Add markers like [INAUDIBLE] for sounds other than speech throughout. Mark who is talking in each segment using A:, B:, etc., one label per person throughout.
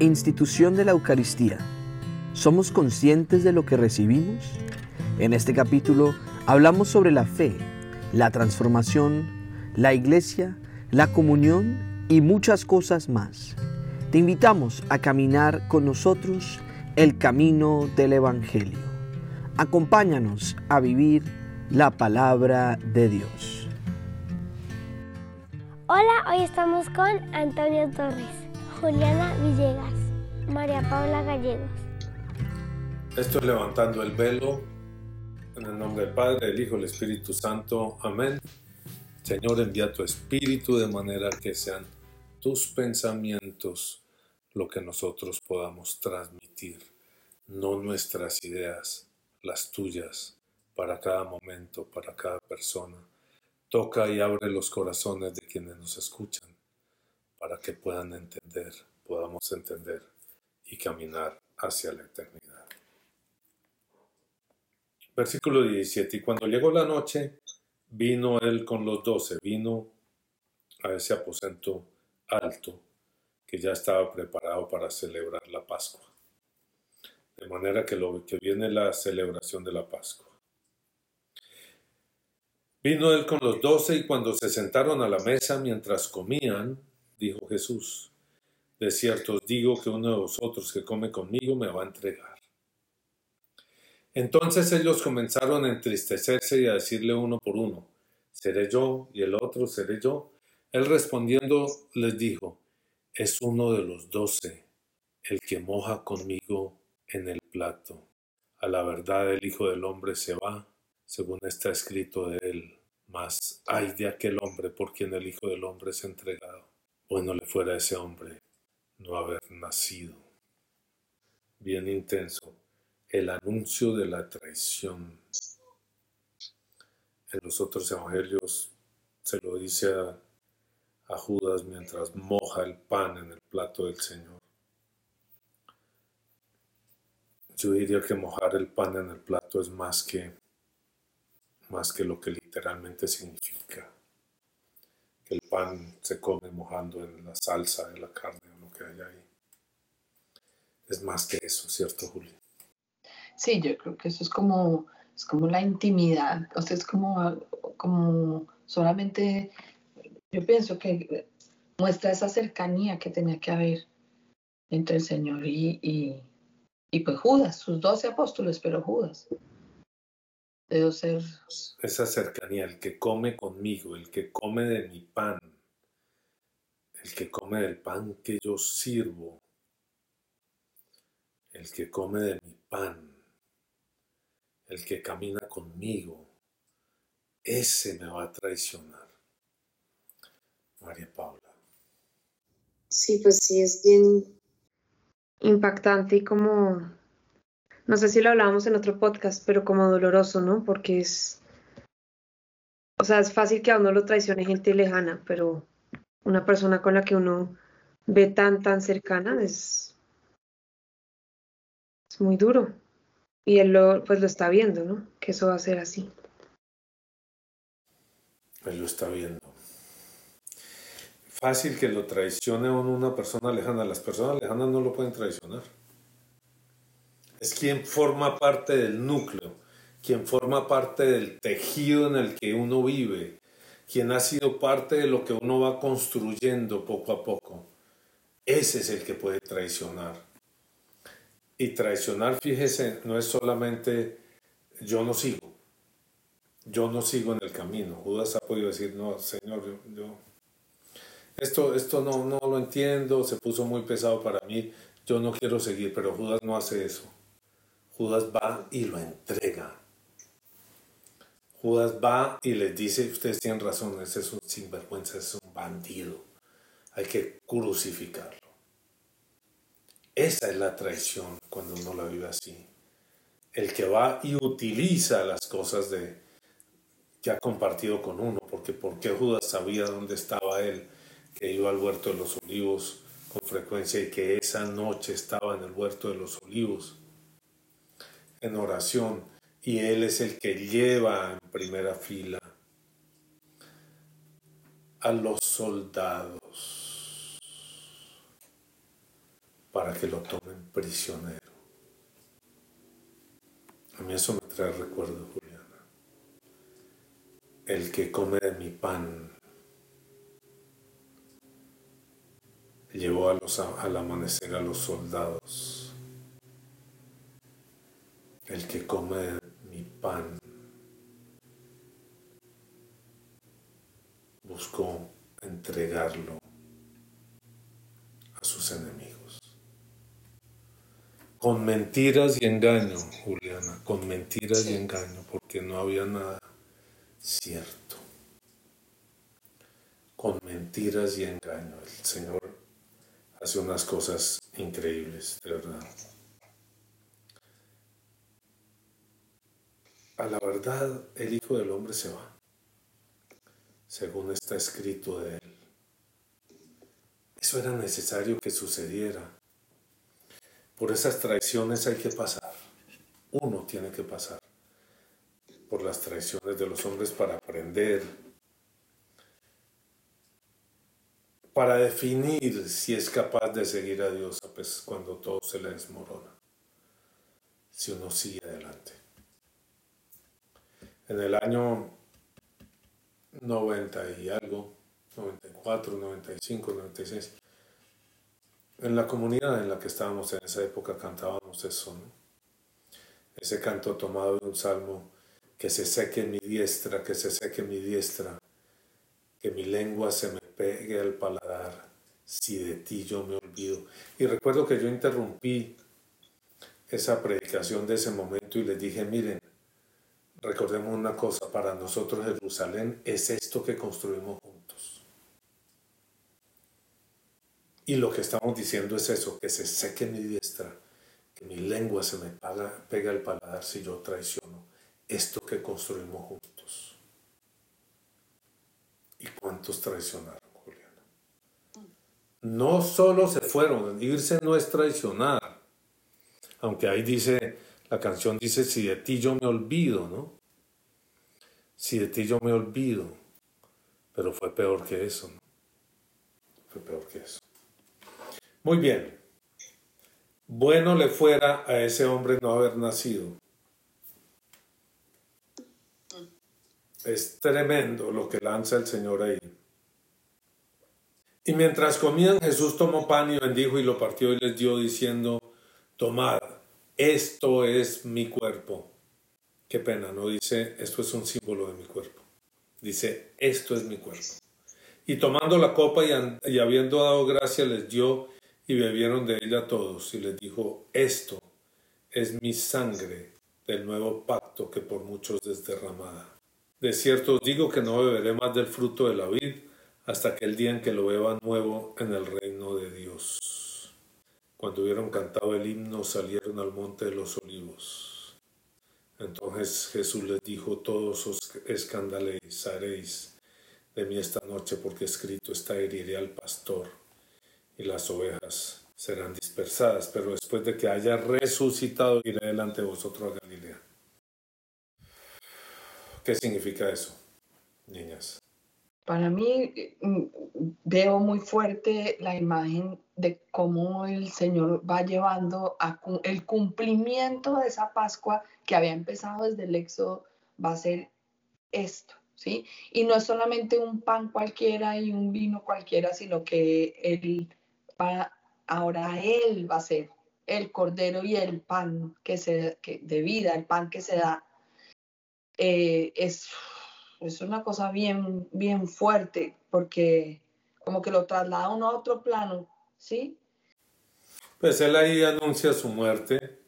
A: institución de la Eucaristía, ¿somos conscientes de lo que recibimos? En este capítulo hablamos sobre la fe, la transformación, la iglesia, la comunión y muchas cosas más. Te invitamos a caminar con nosotros el camino del Evangelio. Acompáñanos a vivir la palabra de Dios.
B: Hola, hoy estamos con Antonio Torres, Juliana Villegas, María Paula Gallegos.
C: Estoy levantando el velo en el nombre del Padre, del Hijo del Espíritu Santo. Amén. Señor, envía tu Espíritu de manera que sean tus pensamientos lo que nosotros podamos transmitir, no nuestras ideas, las tuyas, para cada momento, para cada persona Toca y abre los corazones de quienes nos escuchan para que puedan entender, podamos entender y caminar hacia la eternidad. Versículo 17. Y cuando llegó la noche, vino él con los doce, vino a ese aposento alto que ya estaba preparado para celebrar la Pascua. De manera que lo que viene la celebración de la Pascua. Vino él con los doce y cuando se sentaron a la mesa mientras comían, dijo Jesús, de cierto os digo que uno de vosotros que come conmigo me va a entregar. Entonces ellos comenzaron a entristecerse y a decirle uno por uno, ¿seré yo? y el otro, ¿seré yo? Él respondiendo les dijo, es uno de los doce, el que moja conmigo en el plato. A la verdad el Hijo del Hombre se va según está escrito de él. Mas hay de aquel hombre por quien el Hijo del Hombre es entregado. Bueno le fuera a ese hombre no haber nacido. Bien intenso, el anuncio de la traición. En los otros evangelios se lo dice a, a Judas mientras moja el pan en el plato del Señor. Yo diría que mojar el pan en el plato es más que más que lo que literalmente significa. El pan se come mojando en la salsa de la carne o lo que hay ahí. Es más que eso, ¿cierto, Julio?
D: Sí, yo creo que eso es como, es como la intimidad, o sea, es como, como solamente, yo pienso que muestra esa cercanía que tenía que haber entre el Señor y, y, y pues Judas, sus doce apóstoles, pero Judas ser...
C: Esa cercanía, el que come conmigo, el que come de mi pan, el que come del pan que yo sirvo, el que come de mi pan, el que camina conmigo, ese me va a traicionar. María Paula.
E: Sí, pues sí, es bien impactante y como no sé si lo hablábamos en otro podcast, pero como doloroso, ¿no? Porque es, o sea, es fácil que a uno lo traicione gente lejana, pero una persona con la que uno ve tan, tan cercana es, es muy duro. Y él lo, pues lo está viendo, ¿no? Que eso va a ser así.
C: Él lo está viendo. Fácil que lo traicione a una persona lejana. Las personas lejanas no lo pueden traicionar es quien forma parte del núcleo, quien forma parte del tejido en el que uno vive, quien ha sido parte de lo que uno va construyendo poco a poco. Ese es el que puede traicionar. Y traicionar, fíjese, no es solamente yo no sigo, yo no sigo en el camino. Judas ha podido decir, no, Señor, yo, esto, esto no, no lo entiendo, se puso muy pesado para mí, yo no quiero seguir, pero Judas no hace eso. Judas va y lo entrega. Judas va y les dice, ustedes tienen razón, ese es un sinvergüenza, es un bandido. Hay que crucificarlo. Esa es la traición cuando uno la vive así. El que va y utiliza las cosas de, que ha compartido con uno, porque porque Judas sabía dónde estaba él, que iba al huerto de los olivos con frecuencia y que esa noche estaba en el huerto de los olivos en oración y Él es el que lleva en primera fila a los soldados. para que lo tomen prisionero. A mí eso me trae recuerdo, Juliana. El que come de mi pan llevó a los, al amanecer a los soldados. El que come mi pan buscó entregarlo a sus enemigos. Con mentiras y engaño, Juliana, con mentiras y engaño, porque no había nada cierto. Con mentiras y engaño. El Señor hace unas cosas increíbles, de verdad. A la verdad, el Hijo del Hombre se va, según está escrito de él. Eso era necesario que sucediera. Por esas traiciones hay que pasar. Uno tiene que pasar por las traiciones de los hombres para aprender, para definir si es capaz de seguir a Dios pues, cuando todo se le desmorona, si uno sigue adelante. En el año 90 y algo, 94, 95, 96, en la comunidad en la que estábamos en esa época cantábamos eso, ese canto tomado de un salmo, que se seque mi diestra, que se seque mi diestra, que mi lengua se me pegue al paladar, si de ti yo me olvido. Y recuerdo que yo interrumpí esa predicación de ese momento y les dije, miren, recordemos una cosa, para nosotros Jerusalén es esto que construimos juntos. Y lo que estamos diciendo es eso, que se seque mi diestra, que mi lengua se me pegue al paladar si yo traiciono esto que construimos juntos. ¿Y cuántos traicionaron? no solo se fueron, irse no es traicionar. Aunque ahí dice, la canción dice, si de ti yo me olvido, ¿no? Si de ti yo me olvido. Pero fue peor que eso, ¿no? Fue peor que eso. Muy bien. Bueno le fuera a ese hombre no haber nacido. Es tremendo lo que lanza el Señor ahí. Y mientras comían, Jesús tomó pan y bendijo y lo partió y les dio diciendo, tomad, esto es mi cuerpo. Qué pena, no dice, esto es un símbolo de mi cuerpo. Dice, esto es mi cuerpo. Y tomando la copa y, habiendo dado gracia, les dio y bebieron de ella todos. Y les dijo, esto es mi sangre del nuevo pacto que por muchos es derramada. De cierto os digo que no beberé más del fruto de la vid hasta aquel día en que lo beba nuevo en el reino de Dios. Cuando hubieron cantado el himno salieron al monte de los olivos. Entonces Jesús les dijo, todos os escandalizaréis de mí esta noche porque escrito está heriré al pastor y las ovejas serán dispersadas, pero después de que haya resucitado iré delante de vosotros a Galilea. ¿Qué significa eso, niñas?
D: Para mí mm, veo muy fuerte la imagen de cómo el Señor va llevando el cumplimiento de esa Pascua que había empezado desde el Éxodo, va a ser esto, ¿sí? Y no es solamente un pan cualquiera y un vino cualquiera, sino que él va, ahora Él va a ser el cordero y el pan que se, que, de vida, el pan que se da. Eh, es es una cosa bien, bien fuerte porque como que lo traslada uno a otro plano, ¿sí?
C: Pues él ahí anuncia su muerte.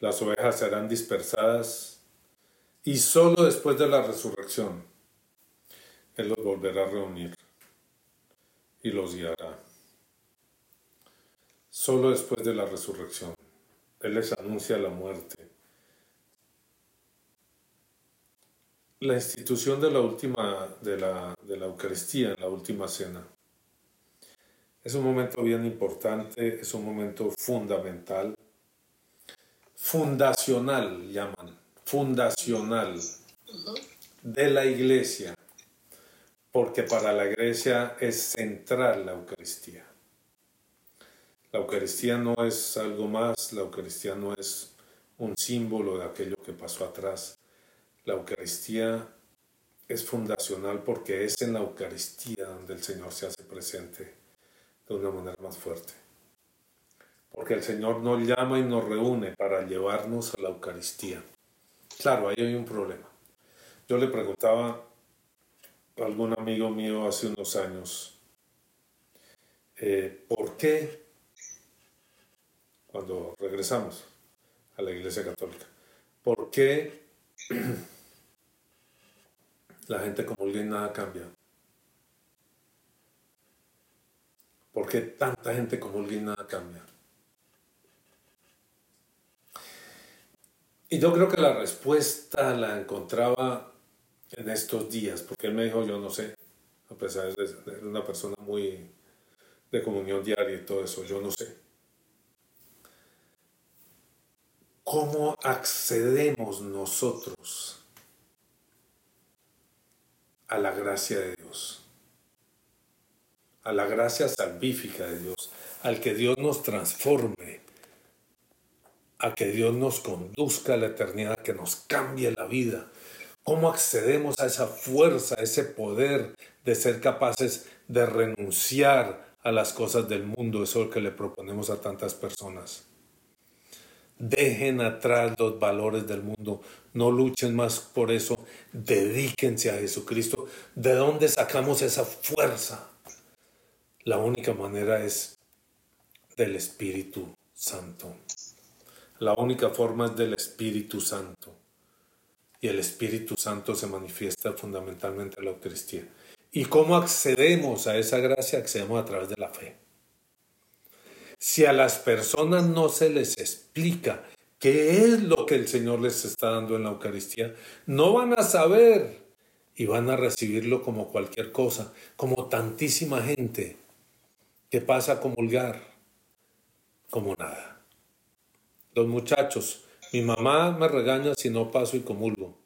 C: Las ovejas serán dispersadas y solo después de la resurrección él los volverá a reunir y los guiará. Solo después de la resurrección él les anuncia la muerte la institución de la última, de la, de la Eucaristía, la última cena. Es un momento bien importante, es un momento fundamental, fundacional llaman, fundacional de la iglesia, porque para la iglesia es central la Eucaristía. La Eucaristía no es algo más, la Eucaristía no es un símbolo de aquello que pasó atrás. La Eucaristía es fundacional porque es en la Eucaristía donde el Señor se hace presente de una manera más fuerte. Porque el Señor nos llama y nos reúne para llevarnos a la Eucaristía. Claro, ahí hay un problema. Yo le preguntaba a algún amigo mío hace unos años, eh, ¿por qué cuando regresamos a la Iglesia Católica? ¿Por qué [CLEARS THROAT] la gente comulga y nada cambia? ¿Por qué tanta gente comulga y nada cambia? Y yo creo que la respuesta la encontraba en estos días, porque él me dijo, yo no sé, a pesar de ser una persona muy de comunión diaria y todo eso, yo no sé. ¿Cómo accedemos nosotros a la gracia de Dios? A la gracia salvífica de Dios, al que Dios nos transforme, a que Dios nos conduzca a la eternidad, que nos cambie la vida. ¿Cómo accedemos a esa fuerza, a ese poder de ser capaces de renunciar a las cosas del mundo? Eso es lo que le proponemos a tantas personas. Dejen atrás los valores del mundo, no luchen más por eso, dedíquense a Jesucristo. ¿De dónde sacamos esa fuerza? La única manera es del Espíritu Santo. La única forma es del Espíritu Santo. Y el Espíritu Santo se manifiesta fundamentalmente en la Eucaristía. ¿Y cómo accedemos a esa gracia? Accedemos a través de la fe. Si a las personas no se les explica qué es lo que el Señor les está dando en la Eucaristía, no van a saber y van a recibirlo como cualquier cosa, como tantísima gente que pasa a comulgar como nada. Los muchachos, mi mamá me regaña si no paso y comulgo.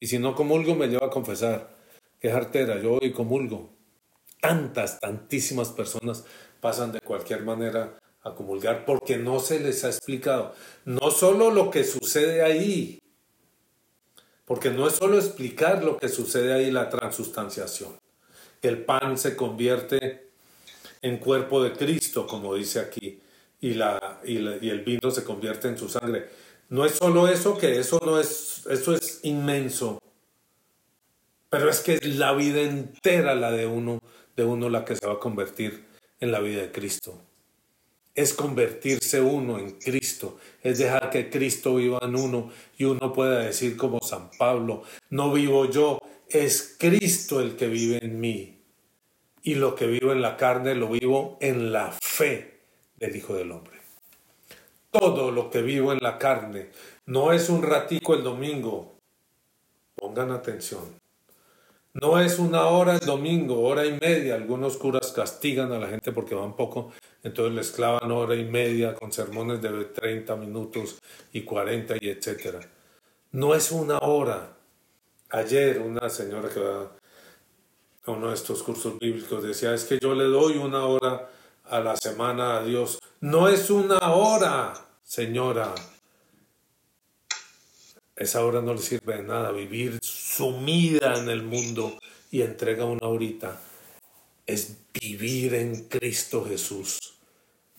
C: Y si no comulgo me lleva a confesar. Qué jartera, yo voy y comulgo. Tantas, tantísimas personas pasan de cualquier manera a comulgar porque no se les ha explicado. No solo lo que sucede ahí, porque no es solo explicar lo que sucede ahí, la transustanciación. El pan se convierte en cuerpo de Cristo, como dice aquí, y, la, y el vino se convierte en su sangre. No es solo eso, que eso no es, eso es inmenso. Pero es que es la vida entera la de uno, de uno la que se va a convertir en la vida de Cristo. Es convertirse uno en Cristo, es dejar que Cristo viva en uno y uno pueda decir como San Pablo, no vivo yo, es Cristo el que vive en mí. Y lo que vivo en la carne lo vivo en la fe del Hijo del Hombre. Todo lo que vivo en la carne no es un ratico el domingo. Pongan atención. No es una hora el domingo, hora y media. Algunos curas castigan a la gente porque van poco, entonces les clavan hora y media con sermones de 30 minutos y 40 y etcétera. No es una hora. Ayer una señora que va a uno de estos cursos bíblicos decía, es que yo le doy una hora a la semana a Dios. No es una hora, señora. Esa hora no le sirve de nada. Vivir sumida en el mundo y entrega una horita es vivir en Cristo Jesús,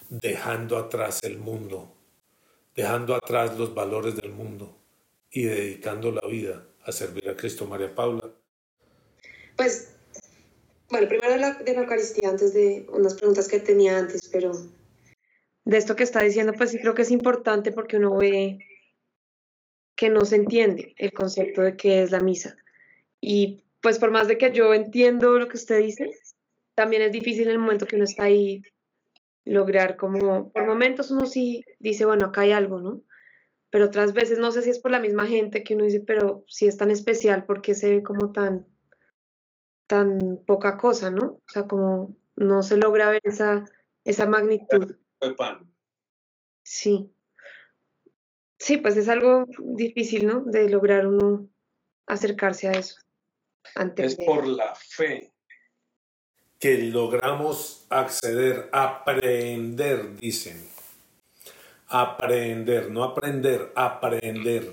C: dejando atrás el mundo, dejando atrás los valores del mundo y dedicando la vida a servir a Cristo. María Paula.
E: Pues, bueno, primero de la, de la Eucaristía, antes de unas preguntas que tenía antes, pero de esto que está diciendo, pues sí creo que es importante porque uno ve que no se entiende el concepto de qué es la misa. Y pues por más de que yo entiendo lo que usted dice, también es difícil en el momento que uno está ahí lograr como, por momentos uno sí dice, bueno, acá hay algo, ¿no? Pero otras veces no sé si es por la misma gente que uno dice, pero si es tan especial, ¿por qué se ve como tan, tan poca cosa, ¿no? O sea, como no se logra ver esa, esa magnitud. Sí. Sí, pues es algo difícil, ¿no? De lograr uno acercarse a eso.
C: es por la fe. que logramos acceder, aprender, dicen. Aprender, no aprender, aprender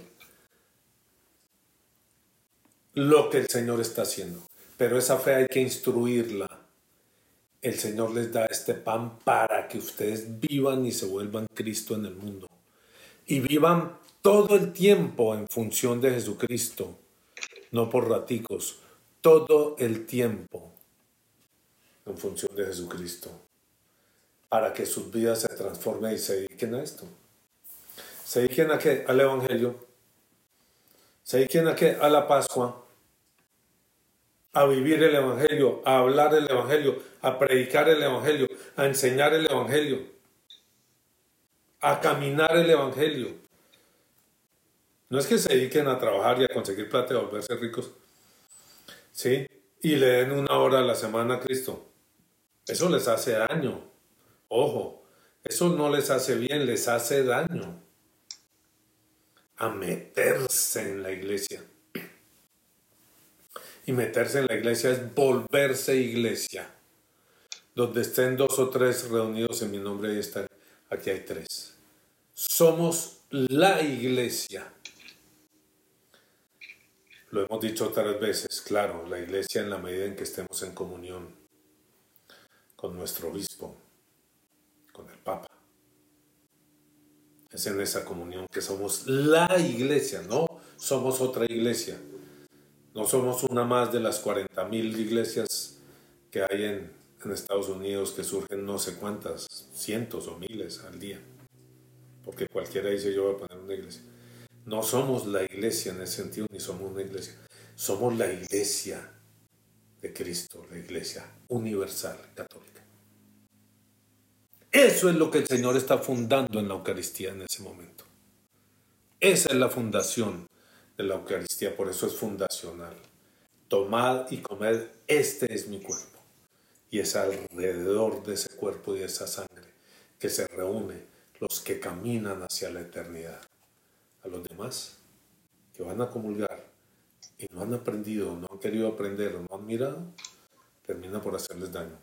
C: lo que el Señor está haciendo. Pero esa fe hay que instruirla. El Señor les da este pan para que ustedes vivan y se vuelvan Cristo en el mundo. Y vivan todo el tiempo en función de Jesucristo, no por raticos, todo el tiempo en función de Jesucristo, para que sus vidas se transformen y se dediquen a esto. ¿Se dediquen a qué? Al Evangelio. ¿Se dediquen a qué? A la Pascua. A vivir el Evangelio, a hablar el Evangelio, a predicar el Evangelio, a enseñar el Evangelio, a caminar el Evangelio. No es que se dediquen a trabajar y a conseguir plata y a volverse ricos. ¿Sí? Y le den una hora a la semana a Cristo. Eso les hace daño. Ojo, eso no les hace bien, les hace daño. A meterse en la iglesia. Y meterse en la iglesia es volverse iglesia. Donde estén dos o tres reunidos en mi nombre, y están. Aquí hay tres. Somos la iglesia. Lo hemos dicho otras veces, claro, la iglesia en la medida en que estemos en comunión con nuestro obispo, con el Papa. Es en esa comunión que somos la iglesia, no somos otra iglesia. No somos una más de las 40.000 iglesias que hay en, en Estados Unidos que surgen no sé cuántas, cientos o miles al día. Porque cualquiera dice yo voy a poner una iglesia. No somos la iglesia en ese sentido, ni somos una iglesia. Somos la iglesia de Cristo, la iglesia universal católica. Eso es lo que el Señor está fundando en la Eucaristía en ese momento. Esa es la fundación de la Eucaristía, por eso es fundacional. Tomad y comed, este es mi cuerpo. Y es alrededor de ese cuerpo y de esa sangre que se reúne los que caminan hacia la eternidad. A los demás que van a comulgar y no han aprendido, no han querido aprender o no han mirado, termina por hacerles daño.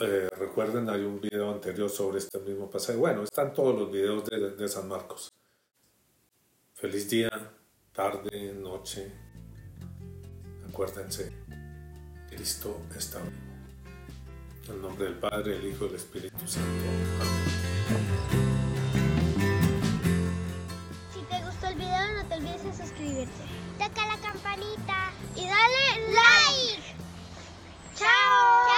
C: Eh, recuerden, hay un video anterior sobre este mismo pasaje. Bueno, están todos los videos de, de San Marcos. Feliz día, tarde, noche. Acuérdense, Cristo está vivo. En nombre del Padre, el Hijo y el Espíritu Santo.
B: Si te gustó el video, no te olvides de suscribirte. Toca la campanita y dale like. Chao.